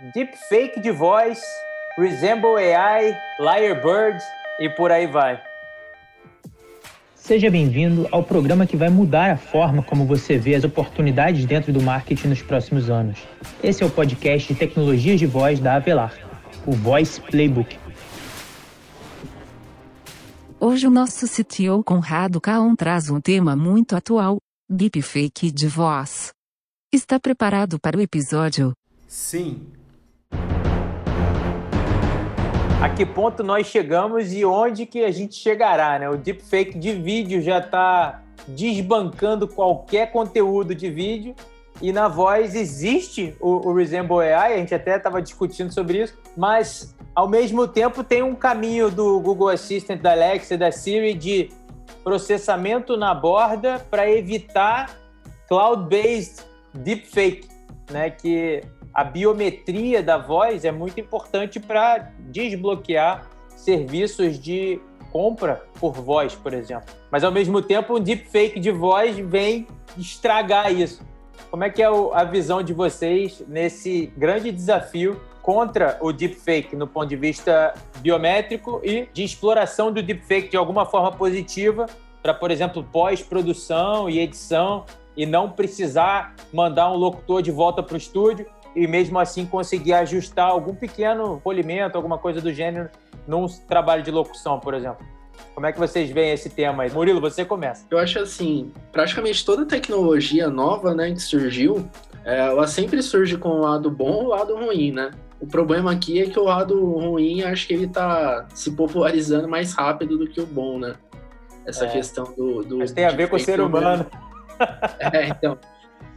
deepfake de voz, Resemble AI, Lyrebird e por aí vai. Seja bem-vindo ao programa que vai mudar a forma como você vê as oportunidades dentro do marketing nos próximos anos. Esse é o podcast de tecnologias de voz da Avelar, o Voice Playbook. Hoje o nosso CTO Conrado Caon traz um tema muito atual, deepfake de voz. Está preparado para o episódio? Sim. A que ponto nós chegamos e onde que a gente chegará, né? O deepfake de vídeo já está desbancando qualquer conteúdo de vídeo e na voz existe o, o Resemble AI, a gente até estava discutindo sobre isso, mas ao mesmo tempo tem um caminho do Google Assistant, da Alexa, da Siri de processamento na borda para evitar cloud-based deepfake, né? Que a biometria da voz é muito importante para desbloquear serviços de compra por voz, por exemplo. Mas ao mesmo tempo, um deepfake de voz vem estragar isso. Como é que é a visão de vocês nesse grande desafio contra o deepfake no ponto de vista biométrico e de exploração do deepfake de alguma forma positiva para, por exemplo, pós-produção e edição e não precisar mandar um locutor de volta para o estúdio e mesmo assim conseguir ajustar algum pequeno polimento, alguma coisa do gênero num trabalho de locução, por exemplo. Como é que vocês veem esse tema aí? Murilo, você começa. Eu acho assim, praticamente toda tecnologia nova, né, que surgiu, é, ela sempre surge com o lado bom e o lado ruim, né? O problema aqui é que o lado ruim, acho que ele tá se popularizando mais rápido do que o bom, né? Essa é. questão do, do. Mas tem a ver com o ser humano. É, então.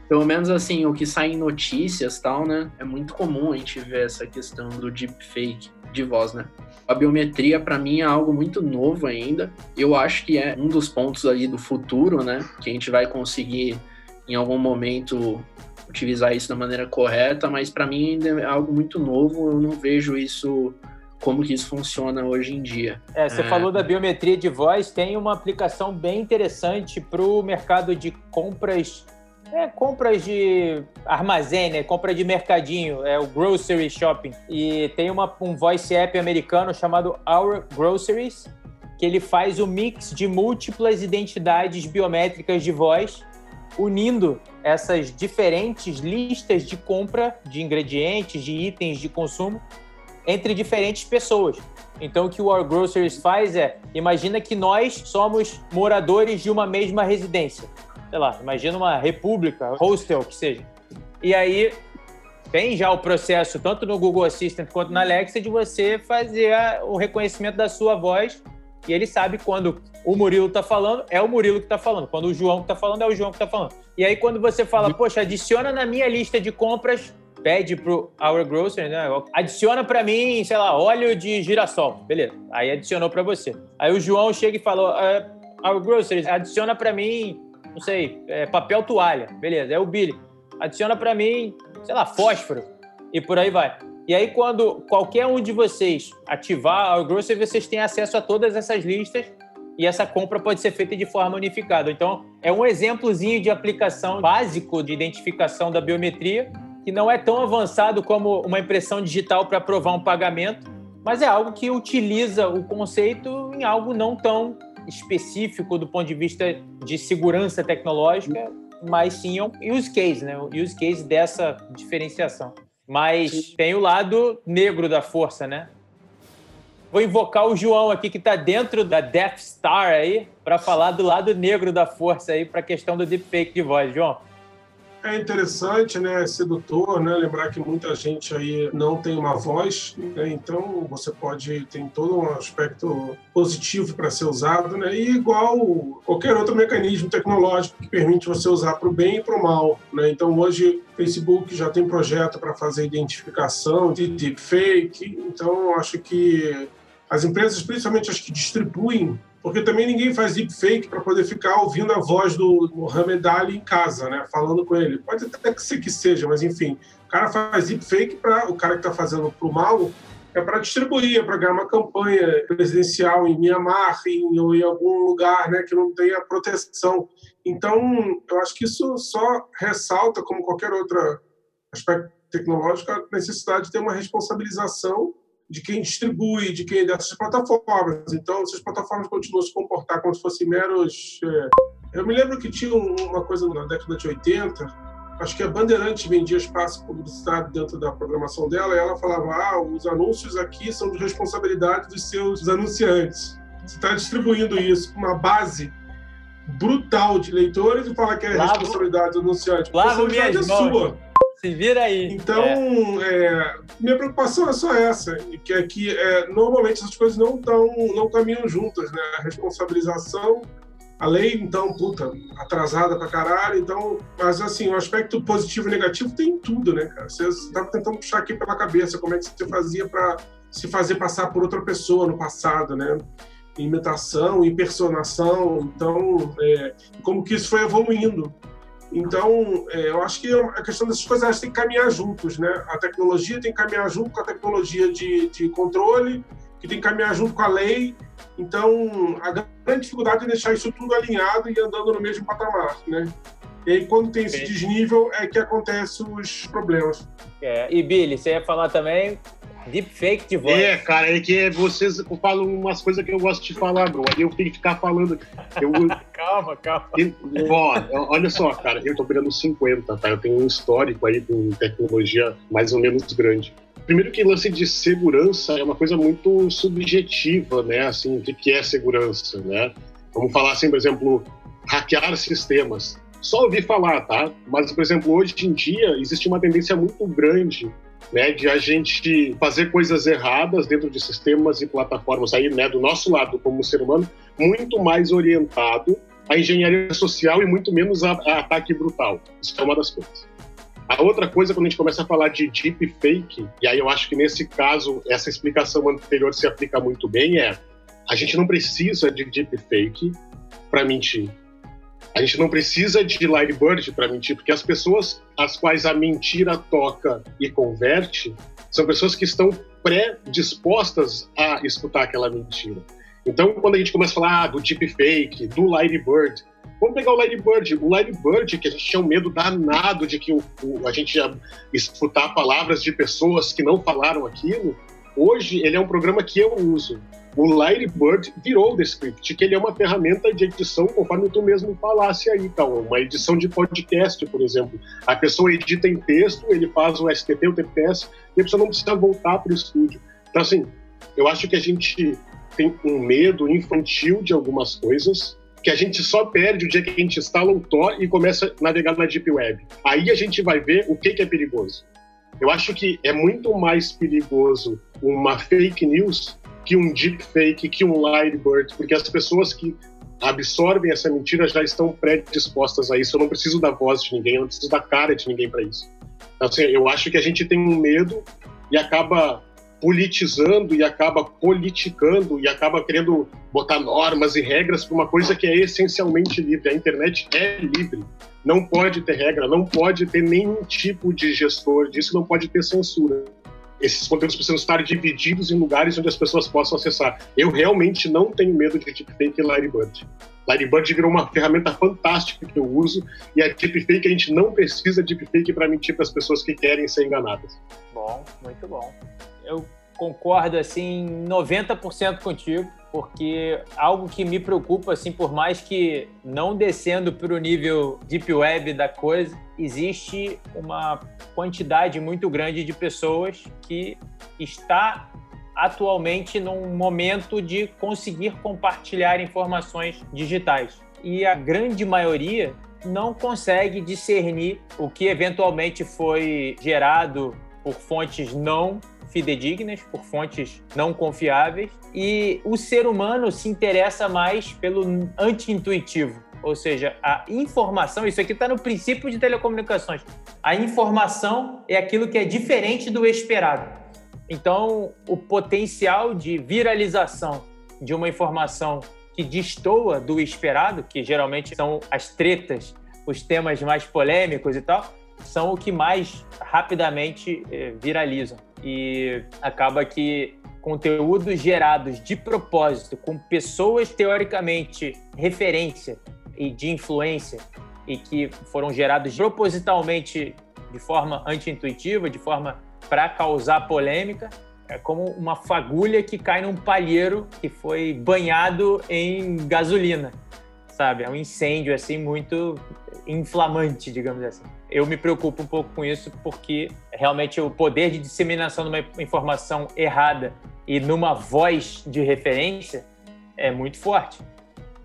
Pelo menos assim, o que sai em notícias tal, né? É muito comum a gente ver essa questão do deepfake de voz, né? A biometria, para mim, é algo muito novo ainda. Eu acho que é um dos pontos ali do futuro, né? Que a gente vai conseguir, em algum momento, utilizar isso da maneira correta, mas para mim ainda é algo muito novo. Eu não vejo isso como que isso funciona hoje em dia. É, você é... falou da biometria de voz, tem uma aplicação bem interessante para o mercado de compras é, compras de armazém, né? Compra de mercadinho, é o grocery shopping. E tem uma, um voice app americano chamado Our Groceries, que ele faz o mix de múltiplas identidades biométricas de voz, unindo essas diferentes listas de compra de ingredientes, de itens de consumo entre diferentes pessoas. Então, o que o Our Groceries faz é: imagina que nós somos moradores de uma mesma residência sei lá, imagina uma república, hostel, que seja. E aí tem já o processo, tanto no Google Assistant quanto na Alexa, de você fazer o reconhecimento da sua voz e ele sabe quando o Murilo está falando, é o Murilo que está falando. Quando o João está falando, é o João que está falando. E aí, quando você fala, poxa, adiciona na minha lista de compras, pede pro Our Grocery, né? Adiciona para mim, sei lá, óleo de girassol. Beleza. Aí adicionou para você. Aí o João chega e falou, uh, Our Grocery, adiciona para mim não sei, é, papel toalha, beleza, é o Billy. Adiciona para mim, sei lá, fósforo e por aí vai. E aí, quando qualquer um de vocês ativar o Grocery, vocês têm acesso a todas essas listas e essa compra pode ser feita de forma unificada. Então, é um exemplozinho de aplicação básico de identificação da biometria, que não é tão avançado como uma impressão digital para aprovar um pagamento, mas é algo que utiliza o conceito em algo não tão específico do ponto de vista de segurança tecnológica, mas sim um use case, né? O use case dessa diferenciação. Mas tem o lado negro da força, né? Vou invocar o João aqui que está dentro da Death Star aí para falar do lado negro da força aí para a questão do deepfake de voz, João é interessante, né? É sedutor, né? Lembrar que muita gente aí não tem uma voz, né? Então você pode tem todo um aspecto positivo para ser usado, né? E igual qualquer outro mecanismo tecnológico que permite você usar para o bem e para o mal, né? Então hoje Facebook já tem projeto para fazer identificação de deepfake, então acho que as empresas, principalmente as que distribuem porque também ninguém faz deepfake para poder ficar ouvindo a voz do Mohamed Ali em casa, né? Falando com ele. Pode até que ser que seja, mas enfim, o cara faz deepfake para o cara que está fazendo para o mal é para distribuir, é para ganhar uma campanha presidencial em Mianmar em, ou em algum lugar né, que não tenha proteção. Então, eu acho que isso só ressalta, como qualquer outro aspecto tecnológica a necessidade de ter uma responsabilização de quem distribui, de quem dessas plataformas. Então, se as plataformas continuam a se comportar como se fossem meros. É... Eu me lembro que tinha uma coisa na década de 80, acho que a Bandeirante vendia espaço publicitário dentro da programação dela, e ela falava: ah, os anúncios aqui são de responsabilidade dos seus anunciantes. Você está distribuindo isso com uma base brutal de leitores e fala que é Lavo, responsabilidade do anunciante. A responsabilidade é sua. Se vira aí. Então, é. É, minha preocupação é só essa, que é que é, normalmente essas coisas não, tão, não caminham juntas, né? A responsabilização a lei, então, puta, atrasada pra caralho. Então, mas assim, o aspecto positivo e negativo tem tudo, né, cara? Você estava tentando puxar aqui pela cabeça como é que você fazia para se fazer passar por outra pessoa no passado, né? Imitação, impersonação, então, é, como que isso foi evoluindo. Então, é, eu acho que a questão dessas coisas elas têm que caminhar juntos, né? A tecnologia tem que caminhar junto com a tecnologia de, de controle, que tem que caminhar junto com a lei. Então, a grande dificuldade é deixar isso tudo alinhado e andando no mesmo patamar, né? E aí, quando tem esse desnível, é que acontecem os problemas. É. E, Billy, você ia falar também deepfake de voz. É, cara, é que vocês falam umas coisas que eu gosto de falar, bro. Aí eu tenho que ficar falando. Eu... calma, calma. ó, olha só, cara, eu tô virando 50, tá? Eu tenho um histórico aí com tecnologia mais ou menos grande. Primeiro que lance de segurança é uma coisa muito subjetiva, né? Assim, o que é segurança, né? Vamos falar assim, por exemplo, hackear sistemas. Só ouvi falar, tá? Mas, por exemplo, hoje em dia existe uma tendência muito grande né, de a gente fazer coisas erradas dentro de sistemas e plataformas aí, né, do nosso lado como ser humano, muito mais orientado à engenharia social e muito menos a, a ataque brutal. Isso é uma das coisas. A outra coisa, quando a gente começa a falar de deep fake, e aí eu acho que nesse caso essa explicação anterior se aplica muito bem, é a gente não precisa de deep fake para mentir. A gente não precisa de Lightbird para mentir, porque as pessoas às quais a mentira toca e converte são pessoas que estão predispostas a escutar aquela mentira. Então, quando a gente começa a falar ah, do deepfake, do Lightbird, Vamos pegar o Lightbird. O Lightbird, que a gente tinha um medo danado de que o, o, a gente ia escutar palavras de pessoas que não falaram aquilo. Hoje, ele é um programa que eu uso. O Lightbird virou o Descript, que ele é uma ferramenta de edição, conforme tu mesmo falasse aí, então, uma edição de podcast, por exemplo. A pessoa edita em texto, ele faz o STP, o TPS, e a pessoa não precisa voltar para o estúdio. Então, assim, eu acho que a gente tem um medo infantil de algumas coisas, que a gente só perde o dia que a gente instala um Tor e começa a navegar na Deep Web. Aí a gente vai ver o que, que é perigoso. Eu acho que é muito mais perigoso uma fake news que um deepfake, que um Lightbird, porque as pessoas que absorvem essa mentira já estão predispostas a isso. Eu não preciso da voz de ninguém, eu não preciso da cara de ninguém para isso. Então, assim, eu acho que a gente tem um medo e acaba politizando e acaba politicando e acaba querendo botar normas e regras para uma coisa que é essencialmente livre. A internet é livre. Não pode ter regra, não pode ter nenhum tipo de gestor disso, não pode ter censura. Esses conteúdos precisam estar divididos em lugares onde as pessoas possam acessar. Eu realmente não tenho medo de deepfake e Lightbird. Lightbird virou uma ferramenta fantástica que eu uso e a deepfake a gente não precisa de deepfake para mentir para as pessoas que querem ser enganadas. Bom, muito bom eu concordo assim 90% contigo, porque algo que me preocupa assim, por mais que não descendo para o nível deep web da coisa, existe uma quantidade muito grande de pessoas que está atualmente num momento de conseguir compartilhar informações digitais. E a grande maioria não consegue discernir o que eventualmente foi gerado por fontes não fidedignas, por fontes não confiáveis, e o ser humano se interessa mais pelo anti-intuitivo. Ou seja, a informação, isso aqui está no princípio de telecomunicações. A informação é aquilo que é diferente do esperado. Então, o potencial de viralização de uma informação que destoa do esperado, que geralmente são as tretas, os temas mais polêmicos e tal, são o que mais rapidamente eh, viralizam. E acaba que conteúdos gerados de propósito, com pessoas teoricamente referência e de influência, e que foram gerados propositalmente de forma anti-intuitiva, de forma para causar polêmica. É como uma fagulha que cai num palheiro que foi banhado em gasolina, sabe? É um incêndio assim muito inflamante, digamos assim. Eu me preocupo um pouco com isso porque realmente o poder de disseminação de uma informação errada e numa voz de referência é muito forte.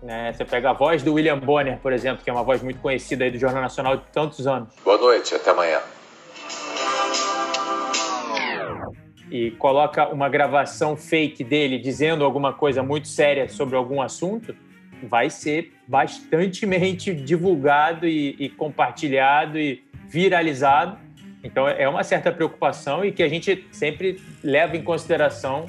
Né? Você pega a voz do William Bonner, por exemplo, que é uma voz muito conhecida aí do Jornal Nacional de tantos anos. Boa noite, até amanhã. E coloca uma gravação fake dele dizendo alguma coisa muito séria sobre algum assunto, vai ser bastantemente divulgado e, e compartilhado e viralizado. Então é uma certa preocupação e que a gente sempre leva em consideração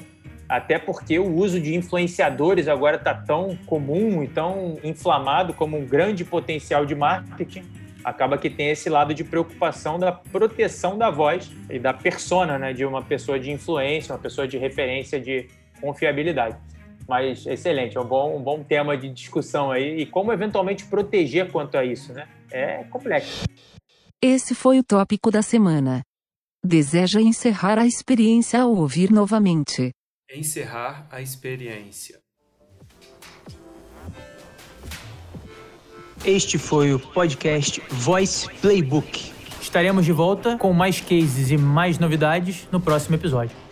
até porque o uso de influenciadores agora está tão comum e tão inflamado como um grande potencial de marketing, acaba que tem esse lado de preocupação da proteção da voz e da persona né, de uma pessoa de influência, uma pessoa de referência, de confiabilidade. Mas excelente, é um bom, um bom tema de discussão aí. E como eventualmente proteger quanto a isso, né? É complexo. Esse foi o tópico da semana. Deseja encerrar a experiência ao ouvir novamente encerrar a experiência. Este foi o podcast Voice Playbook. Estaremos de volta com mais cases e mais novidades no próximo episódio.